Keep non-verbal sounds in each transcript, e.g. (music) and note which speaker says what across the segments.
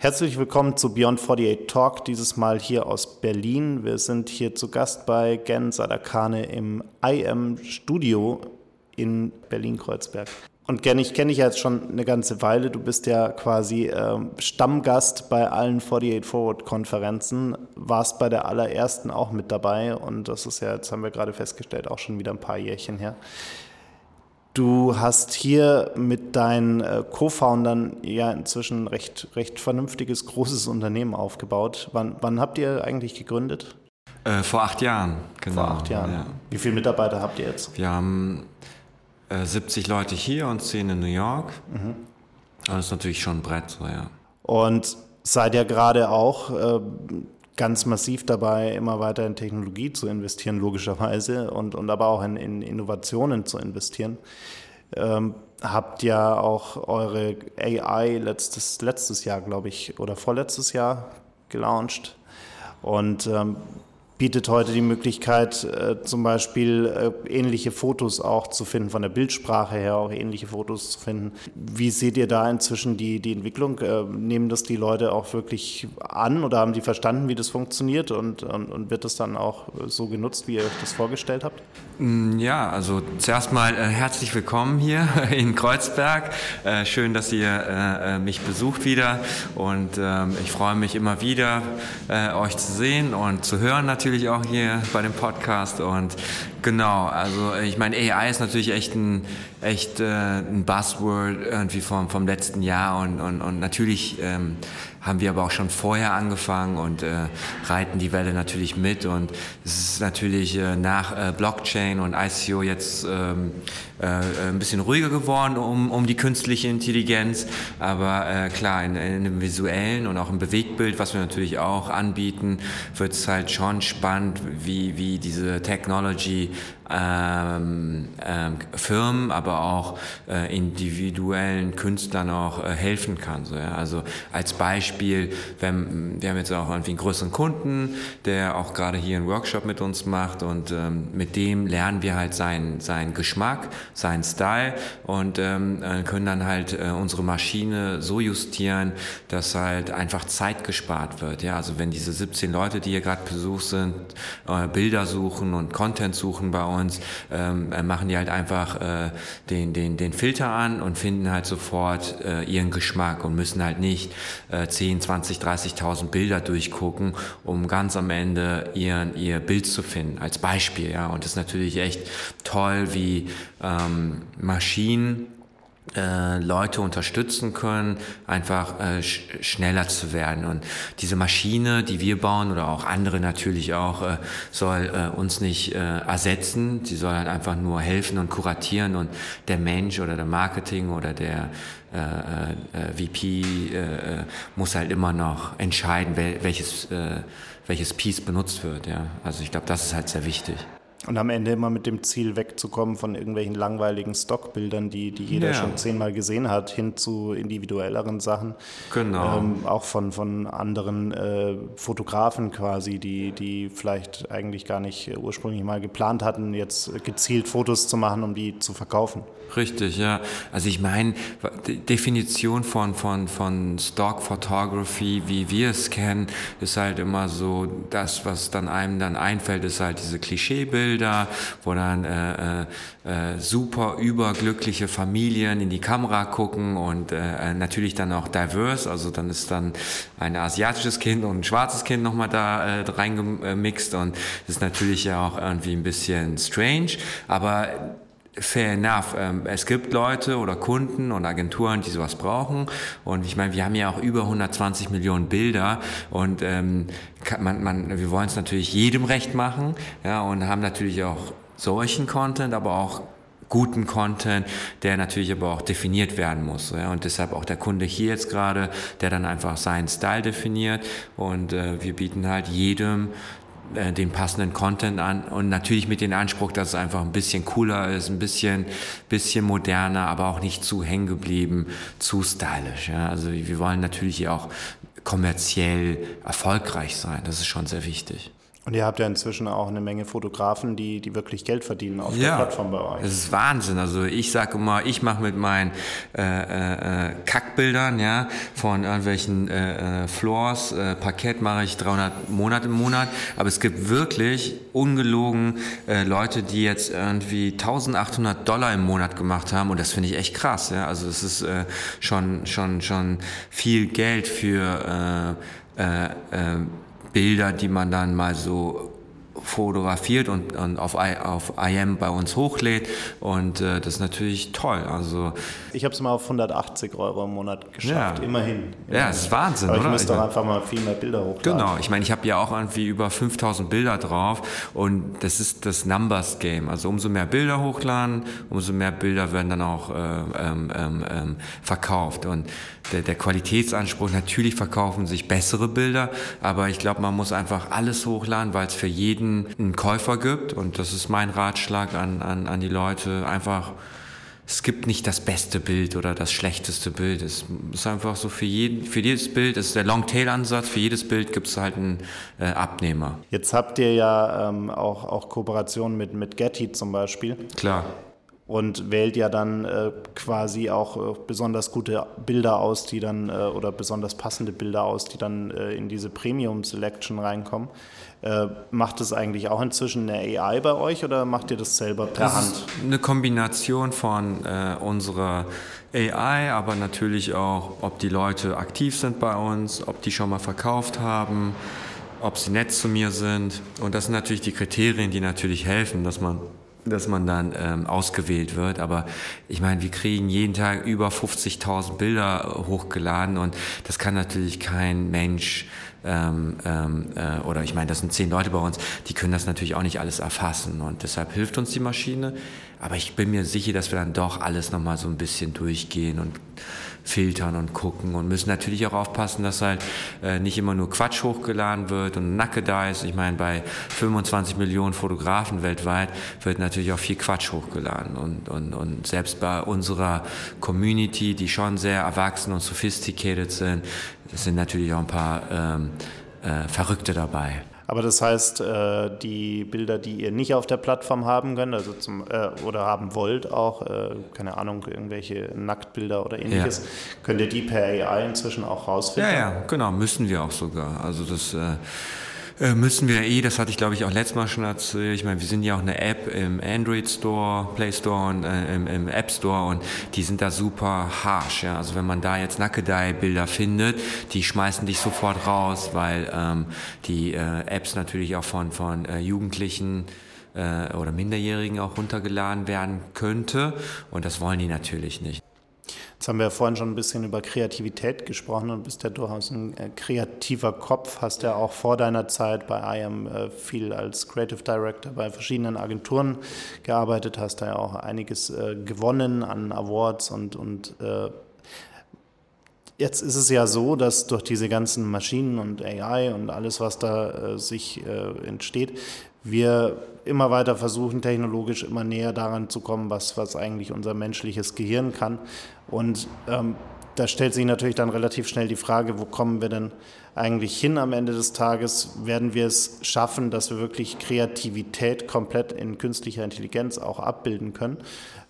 Speaker 1: Herzlich willkommen zu Beyond 48 Talk, dieses Mal hier aus Berlin. Wir sind hier zu Gast bei Gen Sadakane im IM Studio in Berlin-Kreuzberg. Und Gen, ich kenne dich ja jetzt schon eine ganze Weile. Du bist ja quasi äh, Stammgast bei allen 48 Forward-Konferenzen, warst bei der allerersten auch mit dabei und das ist ja, jetzt haben wir gerade festgestellt, auch schon wieder ein paar Jährchen her. Du hast hier mit deinen äh, Co-Foundern ja inzwischen recht, recht vernünftiges, großes Unternehmen aufgebaut. Wann, wann habt ihr eigentlich gegründet?
Speaker 2: Äh, vor acht Jahren,
Speaker 1: genau. Vor acht Jahren. Ja. Wie viele Mitarbeiter habt ihr jetzt?
Speaker 2: Wir haben äh, 70 Leute hier und 10 in New York. Mhm. Das ist natürlich schon ein Brett, so, ja.
Speaker 1: Und seid ihr gerade auch äh, ganz massiv dabei, immer weiter in Technologie zu investieren, logischerweise, und, und aber auch in, in Innovationen zu investieren. Ähm, habt ja auch eure AI letztes, letztes Jahr, glaube ich, oder vorletztes Jahr gelauncht. Und ähm, bietet heute die Möglichkeit, äh, zum Beispiel äh, ähnliche Fotos auch zu finden, von der Bildsprache her auch ähnliche Fotos zu finden. Wie seht ihr da inzwischen die, die Entwicklung? Äh, nehmen das die Leute auch wirklich an oder haben die verstanden, wie das funktioniert und, und, und wird das dann auch so genutzt, wie ihr euch das vorgestellt habt?
Speaker 2: Mm, ja, also zuerst mal herzlich willkommen hier (laughs) in Kreuzberg. Schön, dass ihr mich besucht wieder und ähm, ich freue mich immer wieder, euch zu sehen und zu hören natürlich natürlich auch hier bei dem Podcast und genau, also ich meine, AI ist natürlich echt ein, echt äh, ein Buzzword irgendwie vom, vom letzten Jahr und, und, und natürlich ähm, haben wir aber auch schon vorher angefangen und äh, reiten die Welle natürlich mit. Und es ist natürlich äh, nach äh, Blockchain und ICO jetzt ähm, äh, ein bisschen ruhiger geworden um, um die künstliche Intelligenz. Aber äh, klar, in, in dem visuellen und auch im Bewegtbild, was wir natürlich auch anbieten, wird es halt schon spannend, wie, wie diese Technology ähm, ähm, Firmen, aber auch äh, individuellen Künstlern auch äh, helfen kann. So, ja. Also als Beispiel, wenn, wir haben jetzt auch irgendwie einen größeren Kunden, der auch gerade hier einen Workshop mit uns macht und ähm, mit dem lernen wir halt seinen, seinen Geschmack, seinen Style und ähm, äh, können dann halt äh, unsere Maschine so justieren, dass halt einfach Zeit gespart wird. Ja, also wenn diese 17 Leute, die hier gerade besucht sind, äh, Bilder suchen und Content suchen bei uns, uns, ähm, äh, machen die halt einfach äh, den, den, den Filter an und finden halt sofort äh, ihren Geschmack und müssen halt nicht äh, 10, 20, 30.000 Bilder durchgucken, um ganz am Ende ihren, ihr Bild zu finden, als Beispiel. Ja. Und das ist natürlich echt toll, wie ähm, Maschinen äh, Leute unterstützen können, einfach äh, sch schneller zu werden. Und diese Maschine, die wir bauen oder auch andere natürlich auch, äh, soll äh, uns nicht äh, ersetzen. Sie soll halt einfach nur helfen und kuratieren und der Mensch oder der Marketing oder der äh, äh, VP äh, äh, muss halt immer noch entscheiden, wel welches, äh, welches Piece benutzt wird. Ja. Also ich glaube, das ist halt sehr wichtig.
Speaker 1: Und am Ende immer mit dem Ziel wegzukommen von irgendwelchen langweiligen Stockbildern, die, die jeder ja. schon zehnmal gesehen hat, hin zu individuelleren Sachen.
Speaker 2: Genau.
Speaker 1: Ähm, auch von, von anderen äh, Fotografen quasi, die, die vielleicht eigentlich gar nicht ursprünglich mal geplant hatten, jetzt gezielt Fotos zu machen, um die zu verkaufen.
Speaker 2: Richtig, ja. Also ich meine, Definition von, von, von Stock Photography, wie wir es kennen, ist halt immer so, das, was dann einem dann einfällt, ist halt diese Klischeebilder, wo dann äh, äh, äh, super überglückliche Familien in die Kamera gucken und äh, natürlich dann auch diverse, also dann ist dann ein asiatisches Kind und ein schwarzes Kind nochmal da äh, reingemixt und das ist natürlich ja auch irgendwie ein bisschen strange, aber Fair enough. Ähm, es gibt Leute oder Kunden und Agenturen, die sowas brauchen. Und ich meine, wir haben ja auch über 120 Millionen Bilder und ähm, man, man, wir wollen es natürlich jedem recht machen ja, und haben natürlich auch solchen Content, aber auch guten Content, der natürlich aber auch definiert werden muss. Ja, und deshalb auch der Kunde hier jetzt gerade, der dann einfach seinen Style definiert. Und äh, wir bieten halt jedem äh, den passenden Content an und natürlich mit dem Anspruch, dass es einfach ein bisschen cooler ist, ein bisschen, bisschen moderner, aber auch nicht zu hängen geblieben, zu stylisch. Ja? Also wir wollen natürlich auch kommerziell erfolgreich sein. Das ist schon sehr wichtig.
Speaker 1: Und ihr habt ja inzwischen auch eine Menge Fotografen, die, die wirklich Geld verdienen auf ja, der Plattform bei euch.
Speaker 2: Das ist Wahnsinn. Also ich sage immer, ich mache mit meinen äh, äh, Kackbildern ja, von irgendwelchen äh, äh Floors, äh, Parkett mache ich 300 Monate im Monat. Aber es gibt wirklich ungelogen äh, Leute, die jetzt irgendwie 1800 Dollar im Monat gemacht haben. Und das finde ich echt krass. Ja? Also es ist äh, schon, schon, schon viel Geld für... Äh, äh, äh, Bilder, die man dann mal so fotografiert und, und auf, auf IM bei uns hochlädt und äh, das ist natürlich toll. Also
Speaker 1: ich habe es mal auf 180 Euro im Monat geschafft,
Speaker 2: ja.
Speaker 1: immerhin.
Speaker 2: Ja, das ist Wahnsinn,
Speaker 1: Aber
Speaker 2: ich
Speaker 1: oder? müsste doch einfach mal viel mehr Bilder hochladen.
Speaker 2: Genau, ich meine, ich habe ja auch irgendwie über 5000 Bilder drauf und das ist das Numbers Game. Also umso mehr Bilder hochladen, umso mehr Bilder werden dann auch äh, ähm, ähm, ähm verkauft und der, der Qualitätsanspruch, natürlich verkaufen sich bessere Bilder, aber ich glaube, man muss einfach alles hochladen, weil es für jeden einen Käufer gibt und das ist mein Ratschlag an, an, an die Leute, einfach es gibt nicht das beste Bild oder das schlechteste Bild. Es ist einfach so für jeden, für jedes Bild, das ist der Longtail-Ansatz, für jedes Bild gibt es halt einen äh, Abnehmer.
Speaker 1: Jetzt habt ihr ja ähm, auch, auch Kooperationen mit, mit Getty zum Beispiel.
Speaker 2: Klar
Speaker 1: und wählt ja dann äh, quasi auch äh, besonders gute Bilder aus, die dann äh, oder besonders passende Bilder aus, die dann äh, in diese Premium Selection reinkommen. Äh, macht es eigentlich auch inzwischen eine AI bei euch oder macht ihr das selber per das Hand?
Speaker 2: Ist eine Kombination von äh, unserer AI, aber natürlich auch, ob die Leute aktiv sind bei uns, ob die schon mal verkauft haben, ob sie nett zu mir sind. Und das sind natürlich die Kriterien, die natürlich helfen, dass man dass man dann ähm, ausgewählt wird. Aber ich meine, wir kriegen jeden Tag über 50.000 Bilder hochgeladen und das kann natürlich kein Mensch ähm, ähm, äh, oder ich meine, das sind zehn Leute bei uns, die können das natürlich auch nicht alles erfassen und deshalb hilft uns die Maschine. Aber ich bin mir sicher, dass wir dann doch alles nochmal so ein bisschen durchgehen und filtern und gucken und müssen natürlich auch aufpassen, dass halt äh, nicht immer nur Quatsch hochgeladen wird und Nacke da ist. Ich meine, bei 25 Millionen Fotografen weltweit wird natürlich auch viel Quatsch hochgeladen und, und, und selbst bei unserer Community, die schon sehr erwachsen und sophisticated sind, sind natürlich auch ein paar ähm, äh, Verrückte dabei.
Speaker 1: Aber das heißt, äh, die Bilder, die ihr nicht auf der Plattform haben könnt, also zum, äh, oder haben wollt, auch, äh, keine Ahnung, irgendwelche Nacktbilder oder ähnliches, ja. könnt ihr die per AI inzwischen auch rausfinden?
Speaker 2: Ja, ja, genau, müssen wir auch sogar. Also das äh, müssen wir eh, das hatte ich glaube ich auch letztes Mal schon erzählt, ich meine, wir sind ja auch eine App im Android Store, Play Store und äh, im, im, App Store und die sind da super harsh, ja. Also wenn man da jetzt Nackedei-Bilder findet, die schmeißen dich sofort raus, weil ähm, die äh, Apps natürlich auch von, von äh, Jugendlichen äh, oder Minderjährigen auch runtergeladen werden könnte und das wollen die natürlich nicht.
Speaker 1: Jetzt haben wir ja vorhin schon ein bisschen über Kreativität gesprochen und bist ja durchaus ein äh, kreativer Kopf, hast ja auch vor deiner Zeit bei IAM äh, viel als Creative Director bei verschiedenen Agenturen gearbeitet, hast da ja auch einiges äh, gewonnen an Awards und, und Jetzt ist es ja so, dass durch diese ganzen Maschinen und AI und alles, was da sich entsteht, wir immer weiter versuchen, technologisch immer näher daran zu kommen, was, was eigentlich unser menschliches Gehirn kann. Und ähm, da stellt sich natürlich dann relativ schnell die Frage, wo kommen wir denn eigentlich hin am Ende des Tages? Werden wir es schaffen, dass wir wirklich Kreativität komplett in künstlicher Intelligenz auch abbilden können?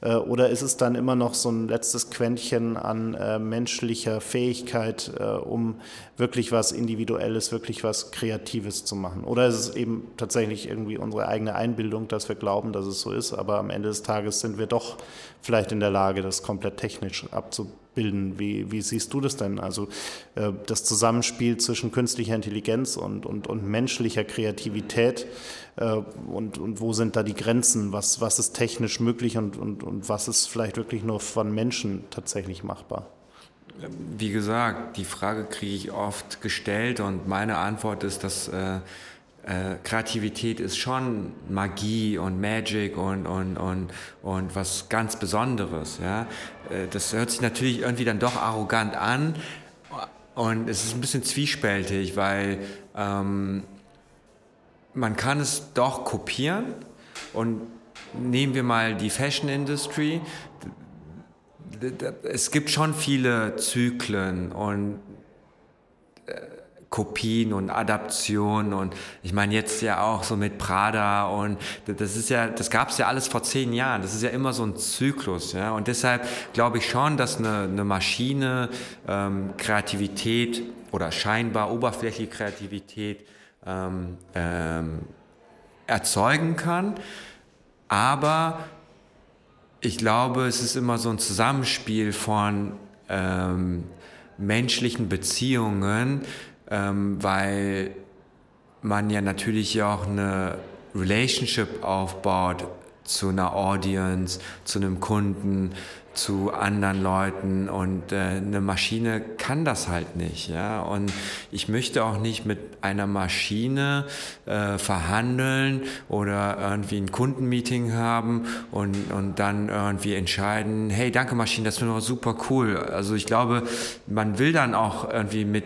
Speaker 1: Äh, oder ist es dann immer noch so ein letztes Quäntchen an äh, menschlicher Fähigkeit, äh, um wirklich was Individuelles, wirklich was Kreatives zu machen? Oder ist es eben tatsächlich irgendwie unsere eigene Einbildung, dass wir glauben, dass es so ist, aber am Ende des Tages sind wir doch vielleicht in der Lage, das komplett technisch abzubilden? Bilden. Wie, wie siehst du das denn? Also äh, das Zusammenspiel zwischen künstlicher Intelligenz und, und, und menschlicher Kreativität äh, und, und wo sind da die Grenzen? Was, was ist technisch möglich und, und, und was ist vielleicht wirklich nur von Menschen tatsächlich machbar?
Speaker 2: Wie gesagt, die Frage kriege ich oft gestellt und meine Antwort ist, dass äh, äh, Kreativität ist schon Magie und Magic und, und, und, und was ganz Besonderes. Ja? Äh, das hört sich natürlich irgendwie dann doch arrogant an und es ist ein bisschen zwiespältig, weil ähm, man kann es doch kopieren und nehmen wir mal die Fashion Industry. Es gibt schon viele Zyklen und äh, Kopien und Adaptionen und ich meine jetzt ja auch so mit Prada und das ist ja, das gab es ja alles vor zehn Jahren. Das ist ja immer so ein Zyklus, ja. Und deshalb glaube ich schon, dass eine, eine Maschine ähm, Kreativität oder scheinbar oberflächliche Kreativität ähm, ähm, erzeugen kann, aber ich glaube, es ist immer so ein Zusammenspiel von ähm, menschlichen Beziehungen, ähm, weil man ja natürlich auch eine Relationship aufbaut zu einer Audience, zu einem Kunden, zu anderen Leuten und äh, eine Maschine kann das halt nicht. Ja? Und ich möchte auch nicht mit einer Maschine äh, verhandeln oder irgendwie ein Kundenmeeting haben und, und dann irgendwie entscheiden, hey, danke Maschine, das finde ich super cool. Also ich glaube, man will dann auch irgendwie mit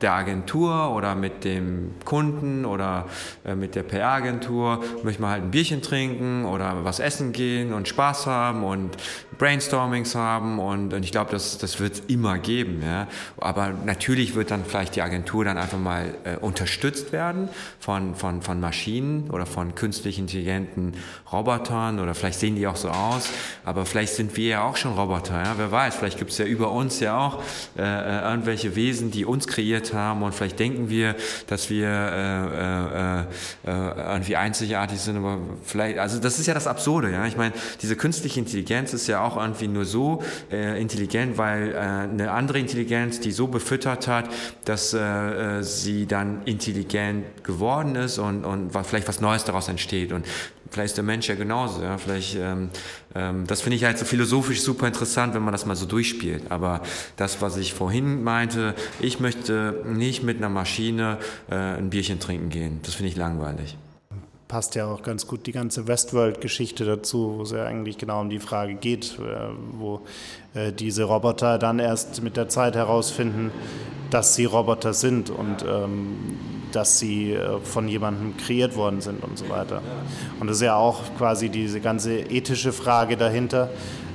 Speaker 2: der Agentur oder mit dem Kunden oder äh, mit der PR-Agentur möchte man halt ein Bierchen trinken oder was essen gehen und Spaß haben und Brainstormings haben und, und ich glaube, das, das wird es immer geben. Ja. Aber natürlich wird dann vielleicht die Agentur dann einfach mal äh, unterstützt werden von, von, von Maschinen oder von künstlich intelligenten Robotern oder vielleicht sehen die auch so aus, aber vielleicht sind wir ja auch schon Roboter. Ja. Wer weiß, vielleicht gibt es ja über uns ja auch äh, äh irgendwelche Wesen, die uns kreiert haben und vielleicht denken wir, dass wir äh, äh, äh, irgendwie einzigartig sind, aber vielleicht, also das ist ja das Absurde, ja. Ich meine, diese künstliche Intelligenz ist ja auch irgendwie nur so äh, intelligent, weil äh, eine andere Intelligenz, die so befüttert hat, dass äh, äh sie dann intelligent geworden ist und, und vielleicht was Neues daraus entsteht. Und vielleicht ist der Mensch ja genauso. Ja? Vielleicht, ähm, ähm, das finde ich halt so philosophisch super interessant, wenn man das mal so durchspielt. Aber das, was ich vorhin meinte, ich möchte nicht mit einer Maschine äh, ein Bierchen trinken gehen. Das finde ich langweilig
Speaker 1: passt ja auch ganz gut die ganze Westworld-Geschichte dazu, wo es ja eigentlich genau um die Frage geht, äh, wo diese Roboter dann erst mit der Zeit herausfinden, dass sie Roboter sind und ähm, dass sie äh, von jemandem kreiert worden sind und so weiter. Und das ist ja auch quasi diese ganze ethische Frage dahinter,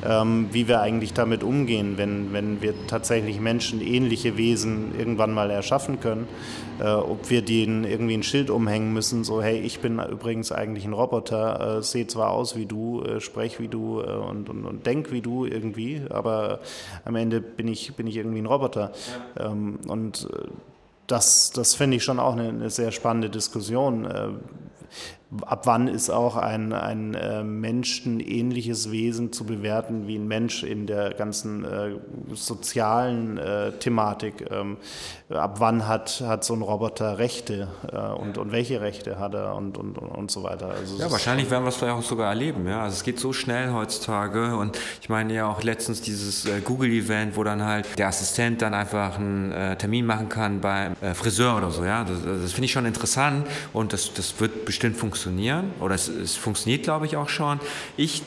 Speaker 1: ähm, wie wir eigentlich damit umgehen, wenn, wenn wir tatsächlich menschenähnliche Wesen irgendwann mal erschaffen können, äh, ob wir denen irgendwie ein Schild umhängen müssen, so hey, ich bin übrigens eigentlich ein Roboter, äh, sehe zwar aus wie du, äh, spreche wie du äh, und, und, und denk wie du irgendwie, aber am Ende bin ich, bin ich irgendwie ein Roboter. Ja. Ähm, und äh, das, das finde ich schon auch eine, eine sehr spannende Diskussion. Äh, ab wann ist auch ein, ein äh, menschenähnliches Wesen zu bewerten wie ein Mensch in der ganzen äh, sozialen äh, Thematik? Ähm, ab wann hat, hat so ein Roboter Rechte äh, und, und welche Rechte hat er und, und, und so weiter?
Speaker 2: Also ja, wahrscheinlich werden wir es vielleicht auch sogar erleben. Ja? Also es geht so schnell heutzutage und ich meine ja auch letztens dieses äh, Google-Event, wo dann halt der Assistent dann einfach einen äh, Termin machen kann beim Friseur oder so. Ja? Das, das finde ich schon interessant und das, das wird bestimmt funktionieren funktionieren oder es, es funktioniert, glaube ich, auch schon. Ich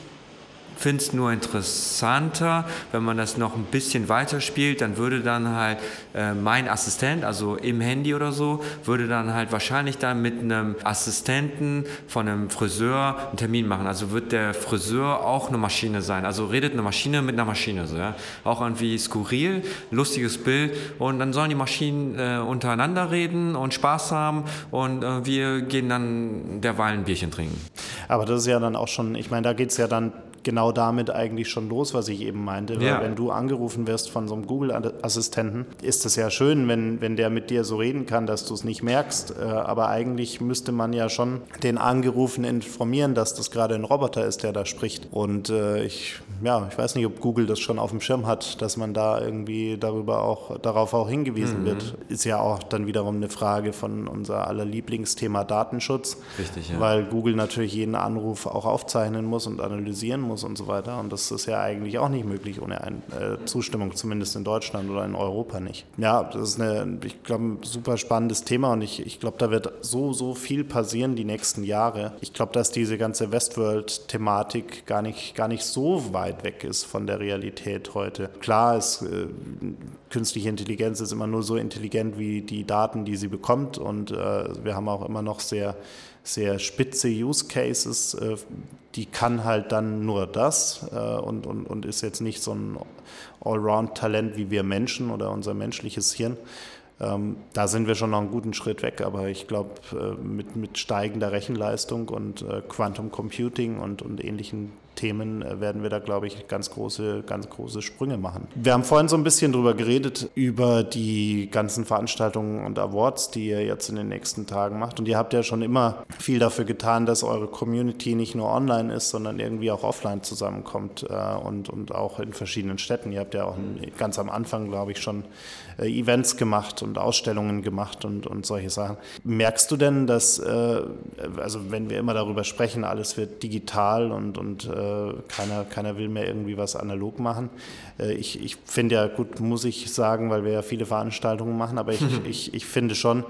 Speaker 2: finde es nur interessanter, wenn man das noch ein bisschen weiterspielt, dann würde dann halt äh, mein Assistent, also im Handy oder so, würde dann halt wahrscheinlich dann mit einem Assistenten von einem Friseur einen Termin machen. Also wird der Friseur auch eine Maschine sein. Also redet eine Maschine mit einer Maschine. So, ja? Auch irgendwie skurril, lustiges Bild und dann sollen die Maschinen äh, untereinander reden und Spaß haben und äh, wir gehen dann derweil ein Bierchen trinken.
Speaker 1: Aber das ist ja dann auch schon, ich meine, da geht es ja dann genau damit eigentlich schon los, was ich eben meinte. Ja. wenn du angerufen wirst von so einem Google-Assistenten, ist es ja schön, wenn, wenn der mit dir so reden kann, dass du es nicht merkst. Äh, aber eigentlich müsste man ja schon den Angerufenen informieren, dass das gerade ein Roboter ist, der da spricht. Und äh, ich, ja, ich weiß nicht, ob Google das schon auf dem Schirm hat, dass man da irgendwie darüber auch, darauf auch hingewiesen mhm. wird. Ist ja auch dann wiederum eine Frage von unser aller Lieblingsthema Datenschutz.
Speaker 2: Richtig, ja.
Speaker 1: Weil Google natürlich jeden Anruf auch aufzeichnen muss und analysieren muss muss und so weiter. Und das ist ja eigentlich auch nicht möglich ohne eine äh, Zustimmung, zumindest in Deutschland oder in Europa nicht. Ja, das ist eine, ich glaube, ein super spannendes Thema und ich, ich glaube, da wird so, so viel passieren die nächsten Jahre. Ich glaube, dass diese ganze Westworld-Thematik gar nicht, gar nicht so weit weg ist von der Realität heute. Klar ist äh, künstliche Intelligenz ist immer nur so intelligent wie die Daten, die sie bekommt und äh, wir haben auch immer noch sehr sehr spitze Use Cases, äh, die kann halt dann nur das äh, und, und, und ist jetzt nicht so ein Allround-Talent wie wir Menschen oder unser menschliches Hirn. Ähm, da sind wir schon noch einen guten Schritt weg, aber ich glaube, äh, mit, mit steigender Rechenleistung und äh, Quantum Computing und, und ähnlichen Themen äh, werden wir da, glaube ich, ganz große, ganz große Sprünge machen. Wir haben vorhin so ein bisschen drüber geredet, über die ganzen Veranstaltungen und Awards, die ihr jetzt in den nächsten Tagen macht. Und ihr habt ja schon immer viel dafür getan, dass eure Community nicht nur online ist, sondern irgendwie auch offline zusammenkommt äh, und, und auch in verschiedenen Städten. Ihr habt ja auch ganz am Anfang, glaube ich, schon äh, Events gemacht und Ausstellungen gemacht und, und solche Sachen. Merkst du denn, dass, also wenn wir immer darüber sprechen, alles wird digital und, und keiner, keiner will mehr irgendwie was analog machen. Äh, ich, ich finde ja, gut, muss ich sagen, weil wir ja viele Veranstaltungen machen, aber ich, (laughs) ich, ich finde schon,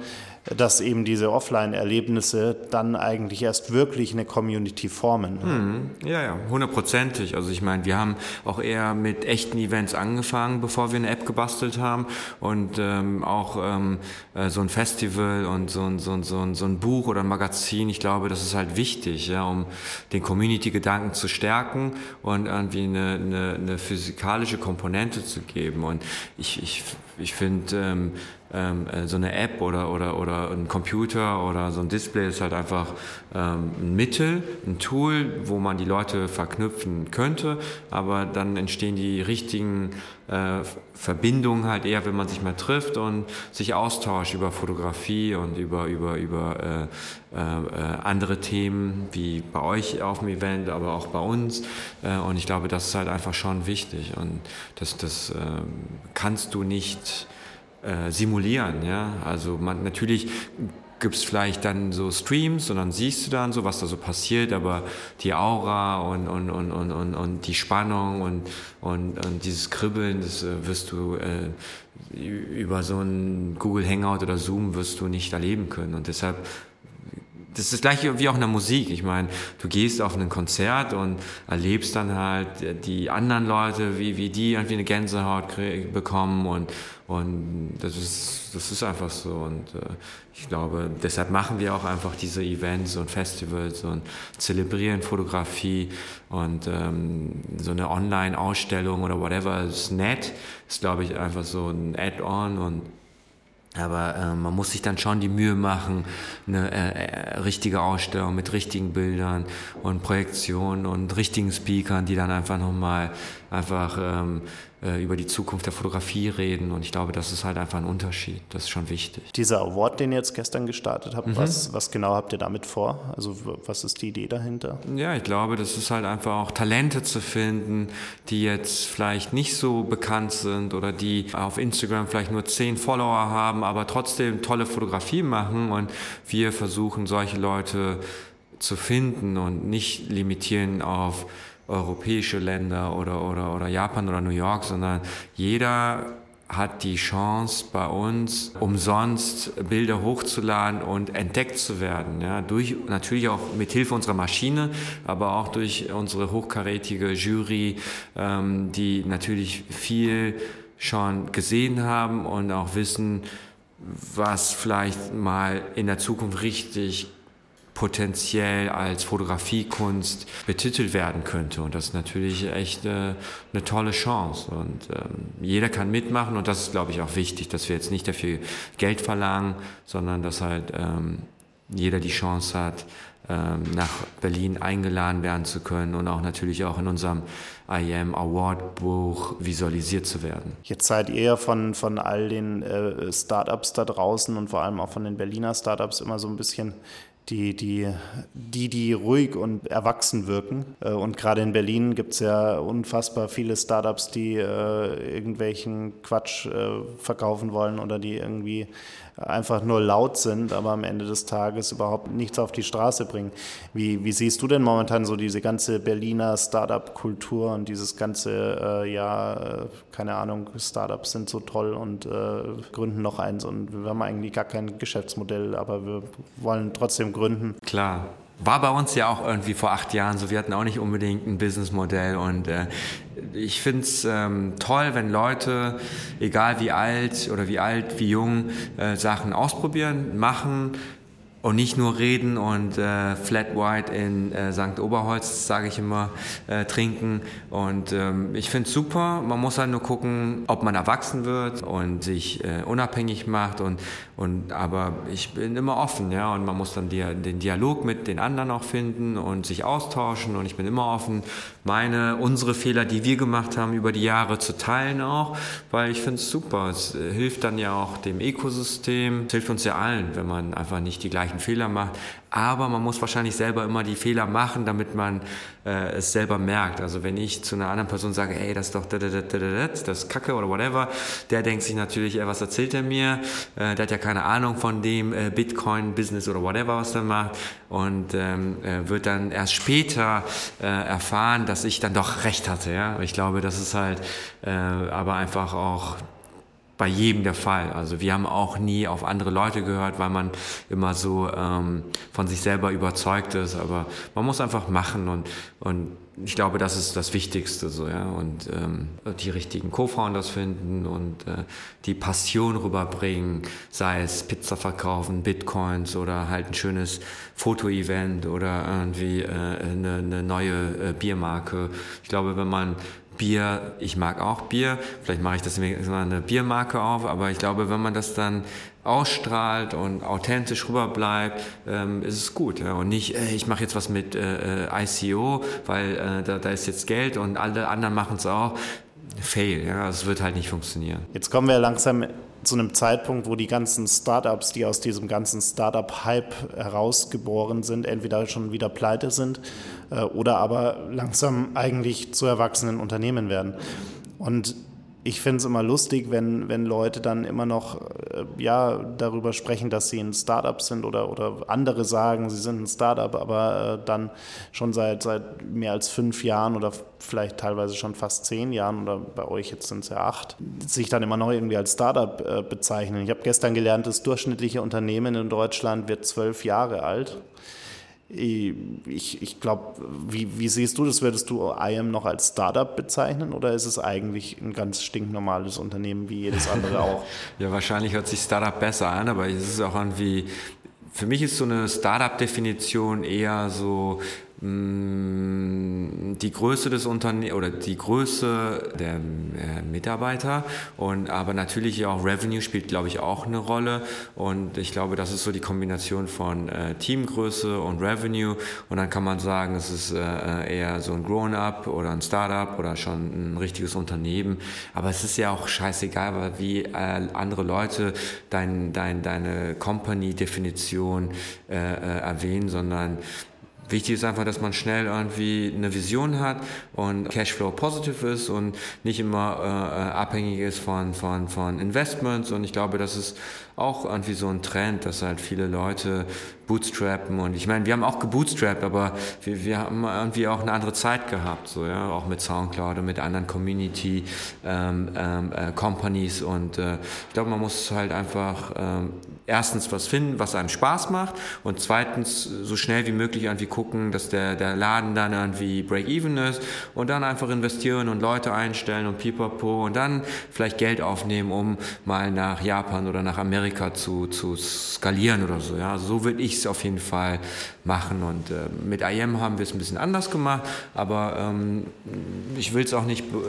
Speaker 1: dass eben diese Offline-Erlebnisse dann eigentlich erst wirklich eine Community formen.
Speaker 2: Hm, ja, ja, hundertprozentig. Also ich meine, wir haben auch eher mit echten Events angefangen, bevor wir eine App gebastelt haben und ähm, auch ähm, äh, so ein Festival und so ein, so, ein, so, ein, so ein Buch oder ein Magazin. Ich glaube, das ist halt wichtig, ja, um den Community-Gedanken zu stärken und irgendwie eine, eine, eine physikalische Komponente zu geben. Und ich, ich, ich finde, ähm, ähm, äh, so eine App oder, oder, oder ein Computer oder so ein Display ist halt einfach ähm, ein Mittel, ein Tool, wo man die Leute verknüpfen könnte, aber dann entstehen die richtigen äh, Verbindungen halt eher, wenn man sich mal trifft und sich austauscht über Fotografie und über, über, über äh, äh, andere Themen, wie bei euch auf dem Event, aber auch bei uns. Äh, und ich glaube, das ist halt einfach schon wichtig und das, das ähm, kannst du nicht äh, simulieren. Ja? Also man, natürlich gibt es vielleicht dann so Streams und dann siehst du dann so, was da so passiert, aber die Aura und, und, und, und, und, und die Spannung und, und, und dieses Kribbeln, das äh, wirst du äh, über so ein Google Hangout oder Zoom wirst du nicht erleben können. Und deshalb das ist das gleiche wie auch in der Musik. Ich meine, du gehst auf ein Konzert und erlebst dann halt die anderen Leute, wie, wie die irgendwie eine Gänsehaut bekommen und, und das ist, das ist einfach so. Und äh, ich glaube, deshalb machen wir auch einfach diese Events und Festivals und zelebrieren Fotografie und ähm, so eine Online-Ausstellung oder whatever ist nett. Ist, glaube ich, einfach so ein Add-on und aber äh, man muss sich dann schon die Mühe machen, eine äh, äh, richtige Ausstellung mit richtigen Bildern und Projektionen und richtigen Speakern, die dann einfach nochmal einfach ähm, äh, über die Zukunft der Fotografie reden. Und ich glaube, das ist halt einfach ein Unterschied. Das ist schon wichtig.
Speaker 1: Dieser Award, den ihr jetzt gestern gestartet habt, mhm. was, was genau habt ihr damit vor? Also was ist die Idee dahinter?
Speaker 2: Ja, ich glaube, das ist halt einfach auch Talente zu finden, die jetzt vielleicht nicht so bekannt sind oder die auf Instagram vielleicht nur zehn Follower haben, aber trotzdem tolle Fotografie machen. Und wir versuchen, solche Leute zu finden und nicht limitieren auf europäische Länder oder, oder, oder Japan oder New York, sondern jeder hat die Chance bei uns umsonst Bilder hochzuladen und entdeckt zu werden. Ja, durch, natürlich auch mit Hilfe unserer Maschine, aber auch durch unsere hochkarätige Jury, ähm, die natürlich viel schon gesehen haben und auch wissen, was vielleicht mal in der Zukunft richtig potenziell als Fotografiekunst betitelt werden könnte. Und das ist natürlich echt äh, eine tolle Chance. Und ähm, jeder kann mitmachen und das ist, glaube ich, auch wichtig, dass wir jetzt nicht dafür Geld verlangen, sondern dass halt ähm, jeder die Chance hat, ähm, nach Berlin eingeladen werden zu können und auch natürlich auch in unserem IEM Award Buch visualisiert zu werden.
Speaker 1: Jetzt seid ihr von, von all den äh, Startups da draußen und vor allem auch von den Berliner Startups immer so ein bisschen die, die, die, die ruhig und erwachsen wirken. Äh, und gerade in Berlin gibt es ja unfassbar viele Startups, die äh, irgendwelchen Quatsch äh, verkaufen wollen oder die irgendwie einfach nur laut sind, aber am Ende des Tages überhaupt nichts auf die Straße bringen. Wie, wie siehst du denn momentan so diese ganze Berliner Startup-Kultur und dieses ganze, äh, ja, keine Ahnung, Startups sind so toll und äh, gründen noch eins und wir haben eigentlich gar kein Geschäftsmodell, aber wir wollen trotzdem gründen.
Speaker 2: Klar, war bei uns ja auch irgendwie vor acht Jahren so. Wir hatten auch nicht unbedingt ein Businessmodell und äh, ich finde es ähm, toll, wenn Leute, egal wie alt oder wie alt, wie jung, äh, Sachen ausprobieren, machen und nicht nur reden und äh, Flat White in äh, St. Oberholz, sage ich immer, äh, trinken. Und ähm, ich finde es super. Man muss halt nur gucken, ob man erwachsen wird und sich äh, unabhängig macht. Und, und, aber ich bin immer offen, ja. Und man muss dann die, den Dialog mit den anderen auch finden und sich austauschen. Und ich bin immer offen, meine, unsere Fehler, die wir gemacht haben über die Jahre zu teilen auch, weil ich finde es super. Es äh, hilft dann ja auch dem Ökosystem. Es hilft uns ja allen, wenn man einfach nicht die gleichen Fehler macht. Aber man muss wahrscheinlich selber immer die Fehler machen, damit man äh, es selber merkt. Also wenn ich zu einer anderen Person sage, hey, das ist doch das ist Kacke oder whatever, der denkt sich natürlich, ey, was erzählt er mir? Äh, der hat ja keine Ahnung von dem äh, Bitcoin-Business oder whatever, was er macht. Und ähm, äh, wird dann erst später äh, erfahren, dass ich dann doch recht hatte. Ja? Ich glaube, das ist halt äh, aber einfach auch bei jedem der Fall. Also wir haben auch nie auf andere Leute gehört, weil man immer so ähm, von sich selber überzeugt ist. Aber man muss einfach machen und, und ich glaube, das ist das Wichtigste so, ja. Und ähm, die richtigen Co-Founders finden und äh, die Passion rüberbringen, sei es Pizza verkaufen, Bitcoins oder halt ein schönes Foto-Event oder irgendwie äh, eine, eine neue äh, Biermarke. Ich glaube, wenn man Bier, ich mag auch Bier, vielleicht mache ich das immer eine Biermarke auf, aber ich glaube, wenn man das dann ausstrahlt und authentisch rüberbleibt, ähm, ist es gut. Ja? Und nicht, äh, ich mache jetzt was mit äh ICO, weil äh, da, da ist jetzt Geld und alle anderen machen es auch. Fail, ja, es wird halt nicht funktionieren.
Speaker 1: Jetzt kommen wir langsam zu einem Zeitpunkt, wo die ganzen Startups, die aus diesem ganzen Startup-Hype herausgeboren sind, entweder schon wieder pleite sind äh, oder aber langsam eigentlich zu erwachsenen Unternehmen werden. Und ich finde es immer lustig, wenn, wenn Leute dann immer noch äh, ja, darüber sprechen, dass sie ein Startup sind oder, oder andere sagen, sie sind ein Startup, aber äh, dann schon seit, seit mehr als fünf Jahren oder vielleicht teilweise schon fast zehn Jahren oder bei euch jetzt sind es ja acht, sich dann immer noch irgendwie als Startup äh, bezeichnen. Ich habe gestern gelernt, das durchschnittliche Unternehmen in Deutschland wird zwölf Jahre alt. Ich, ich glaube, wie, wie, siehst du das? Würdest du IAM noch als Startup bezeichnen oder ist es eigentlich ein ganz stinknormales Unternehmen wie jedes andere auch? (laughs)
Speaker 2: ja, wahrscheinlich hört sich Startup besser an, aber es ist auch irgendwie, für mich ist so eine Startup-Definition eher so die Größe des Unternehmens oder die Größe der äh, Mitarbeiter und aber natürlich auch Revenue spielt glaube ich auch eine Rolle. Und ich glaube das ist so die Kombination von äh, Teamgröße und Revenue. Und dann kann man sagen es ist äh, eher so ein Grown-up oder ein Startup oder schon ein richtiges Unternehmen. Aber es ist ja auch scheißegal wie äh, andere Leute dein, dein, deine Company-Definition äh, äh, erwähnen sondern Wichtig ist einfach, dass man schnell irgendwie eine Vision hat und Cashflow positive ist und nicht immer äh, abhängig ist von, von, von Investments. Und ich glaube, das ist auch irgendwie so ein Trend, dass halt viele Leute bootstrappen und ich meine, wir haben auch gebootstrapped, aber wir, wir haben irgendwie auch eine andere Zeit gehabt, so ja, auch mit Soundcloud und mit anderen Community ähm, ähm, äh, Companies und äh, ich glaube, man muss halt einfach ähm, erstens was finden, was einem Spaß macht und zweitens so schnell wie möglich irgendwie gucken, dass der, der Laden dann irgendwie break-even ist und dann einfach investieren und Leute einstellen und pipapo und dann vielleicht Geld aufnehmen, um mal nach Japan oder nach Amerika zu, zu skalieren oder so, ja, so würde ich es auf jeden Fall machen. Und äh, mit IM haben wir es ein bisschen anders gemacht, aber ähm, ich will es auch nicht be äh,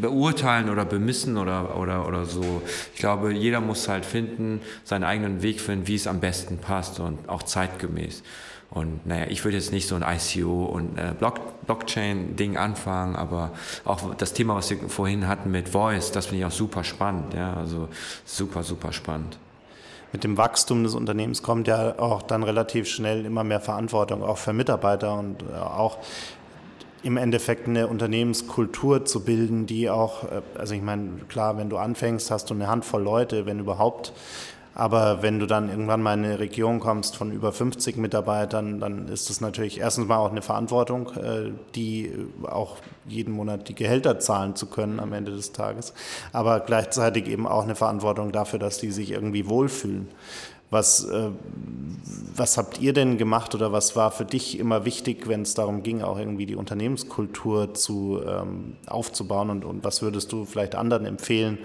Speaker 2: beurteilen oder bemissen oder, oder, oder so. Ich glaube, jeder muss halt finden, seinen eigenen Weg finden, wie es am besten passt und auch zeitgemäß. Und naja, ich würde jetzt nicht so ein ICO und äh, Block, Blockchain-Ding anfangen, aber auch das Thema, was wir vorhin hatten mit Voice, das finde ich auch super spannend. Ja, also super, super spannend
Speaker 1: mit dem Wachstum des Unternehmens kommt ja auch dann relativ schnell immer mehr Verantwortung, auch für Mitarbeiter und äh, auch im Endeffekt eine Unternehmenskultur zu bilden, die auch, äh, also ich meine, klar, wenn du anfängst, hast du eine Handvoll Leute, wenn überhaupt, aber wenn du dann irgendwann mal in eine Region kommst von über 50 Mitarbeitern, dann ist das natürlich erstens mal auch eine Verantwortung, äh, die auch jeden Monat die Gehälter zahlen zu können am Ende des Tages, aber gleichzeitig eben auch eine Verantwortung dafür, dass die sich irgendwie wohlfühlen. Was, äh, was habt ihr denn gemacht oder was war für dich immer wichtig, wenn es darum ging, auch irgendwie die Unternehmenskultur zu, ähm, aufzubauen und, und was würdest du vielleicht anderen empfehlen,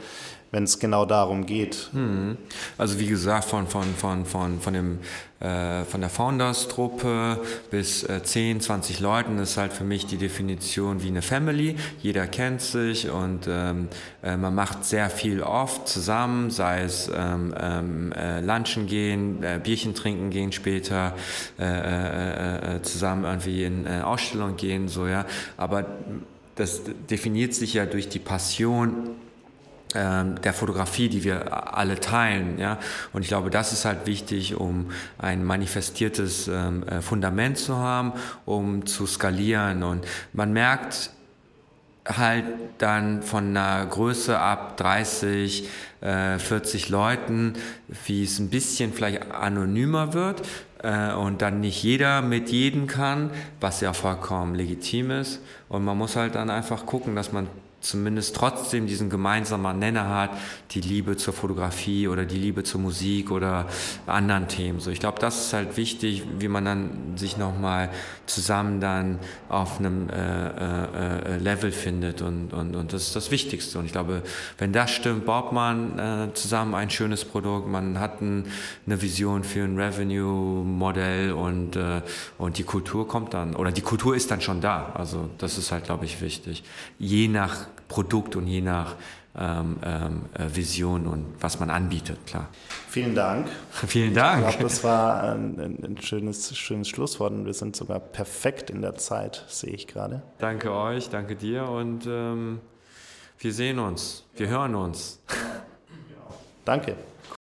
Speaker 1: wenn es genau darum geht.
Speaker 2: Hm. Also wie gesagt, von, von, von, von, von, dem, äh, von der Founders-Truppe bis äh, 10, 20 Leuten ist halt für mich die Definition wie eine Family. Jeder kennt sich und ähm, äh, man macht sehr viel oft zusammen, sei es ähm, ähm, äh, lunchen gehen, äh, Bierchen trinken gehen später, äh, zusammen irgendwie in Ausstellung gehen, so ja. Aber das definiert sich ja durch die Passion der Fotografie, die wir alle teilen. Ja? Und ich glaube, das ist halt wichtig, um ein manifestiertes ähm, äh, Fundament zu haben, um zu skalieren. Und man merkt halt dann von einer Größe ab 30, äh, 40 Leuten, wie es ein bisschen vielleicht anonymer wird äh, und dann nicht jeder mit jedem kann, was ja vollkommen legitim ist. Und man muss halt dann einfach gucken, dass man zumindest trotzdem diesen gemeinsamen Nenner hat, die Liebe zur Fotografie oder die Liebe zur Musik oder anderen Themen. So, ich glaube, das ist halt wichtig, wie man dann sich nochmal zusammen dann auf einem äh, äh, äh, Level findet und, und, und das ist das Wichtigste. Und ich glaube, wenn das stimmt, baut man äh, zusammen ein schönes Produkt, man hat ein, eine Vision für ein Revenue-Modell und, äh, und die Kultur kommt dann, oder die Kultur ist dann schon da. Also das ist halt, glaube ich, wichtig. Je nach Produkt und je nach ähm, ähm, äh, Vision und was man anbietet, klar.
Speaker 1: Vielen Dank. (laughs)
Speaker 2: Vielen Dank.
Speaker 1: Ich glaube, das war ein, ein, schönes, schönes Schlusswort und wir sind sogar perfekt in der Zeit, sehe ich gerade.
Speaker 2: Danke euch, danke dir und ähm, wir sehen uns, wir hören uns. (laughs)
Speaker 1: Danke.